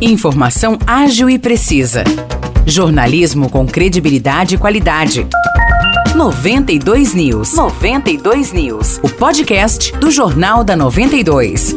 Informação ágil e precisa. Jornalismo com credibilidade e qualidade. 92 News. 92 News. O podcast do Jornal da 92.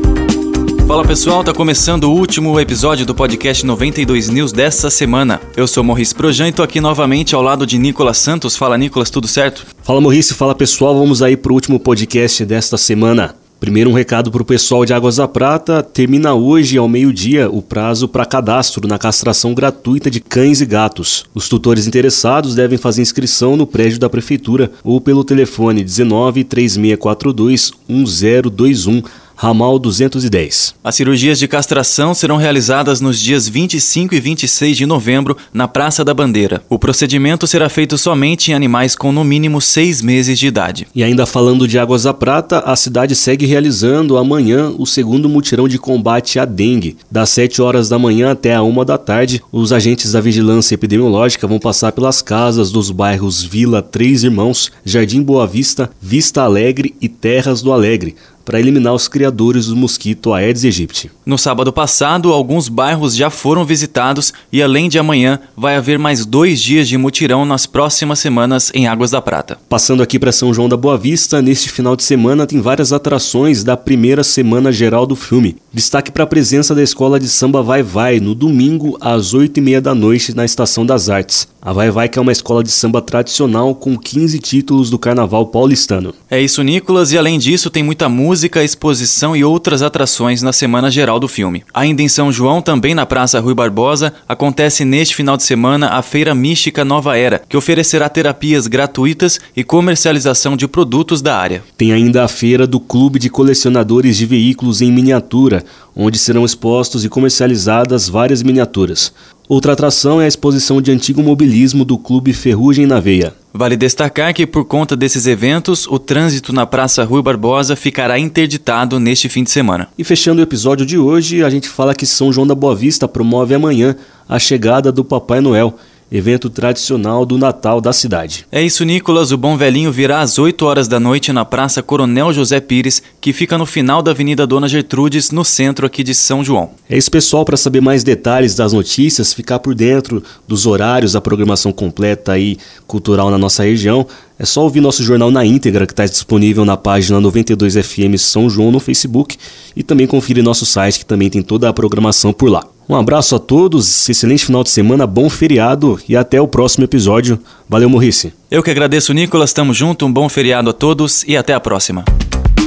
Fala pessoal, tá começando o último episódio do podcast 92 News dessa semana. Eu sou Morris Projan e tô aqui novamente ao lado de Nicolas Santos. Fala Nicolas, tudo certo? Fala Morris, fala pessoal, vamos aí pro último podcast desta semana. Primeiro, um recado para o pessoal de Águas da Prata: termina hoje, ao meio-dia, o prazo para cadastro na castração gratuita de cães e gatos. Os tutores interessados devem fazer inscrição no prédio da Prefeitura ou pelo telefone 19 3642 1021 ramal 210. As cirurgias de castração serão realizadas nos dias 25 e 26 de novembro na Praça da Bandeira. O procedimento será feito somente em animais com no mínimo seis meses de idade. E ainda falando de Águas da Prata, a cidade segue realizando amanhã o segundo mutirão de combate à dengue. Das 7 horas da manhã até a 1 da tarde, os agentes da vigilância epidemiológica vão passar pelas casas dos bairros Vila Três Irmãos, Jardim Boa Vista, Vista Alegre e Terras do Alegre para eliminar os criadores do mosquito Aedes aegypti. No sábado passado, alguns bairros já foram visitados e, além de amanhã, vai haver mais dois dias de mutirão nas próximas semanas em Águas da Prata. Passando aqui para São João da Boa Vista, neste final de semana tem várias atrações da primeira semana geral do filme. Destaque para a presença da escola de samba Vai Vai no domingo às 8 e meia da noite na Estação das Artes. A Vai Vai que é uma escola de samba tradicional com 15 títulos do Carnaval paulistano. É isso, Nicolas, e além disso tem muita música, exposição e outras atrações na semana geral do filme. Ainda em São João, também na Praça Rui Barbosa, acontece neste final de semana a Feira Mística Nova Era, que oferecerá terapias gratuitas e comercialização de produtos da área. Tem ainda a feira do Clube de Colecionadores de Veículos em Miniatura, onde serão expostos e comercializadas várias miniaturas. Outra atração é a exposição de antigo mobilismo do Clube Ferrugem na Veia. Vale destacar que, por conta desses eventos, o trânsito na Praça Rui Barbosa ficará interditado neste fim de semana. E fechando o episódio de hoje, a gente fala que São João da Boa Vista promove amanhã a chegada do Papai Noel evento tradicional do Natal da cidade. É isso, Nicolas. O Bom Velhinho virá às 8 horas da noite na Praça Coronel José Pires, que fica no final da Avenida Dona Gertrudes, no centro aqui de São João. É isso, pessoal. Para saber mais detalhes das notícias, ficar por dentro dos horários da programação completa aí cultural na nossa região, é só ouvir nosso jornal na íntegra, que está disponível na página 92FM São João no Facebook e também conferir nosso site, que também tem toda a programação por lá. Um abraço a todos, excelente final de semana, bom feriado e até o próximo episódio. Valeu, Morrice. Eu que agradeço, Nicolas. Tamo junto, um bom feriado a todos e até a próxima.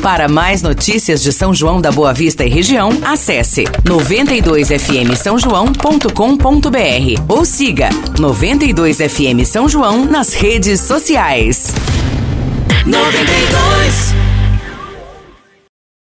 Para mais notícias de São João da Boa Vista e região, acesse 92fm São João.com.br ou siga 92fm São João nas redes sociais. 92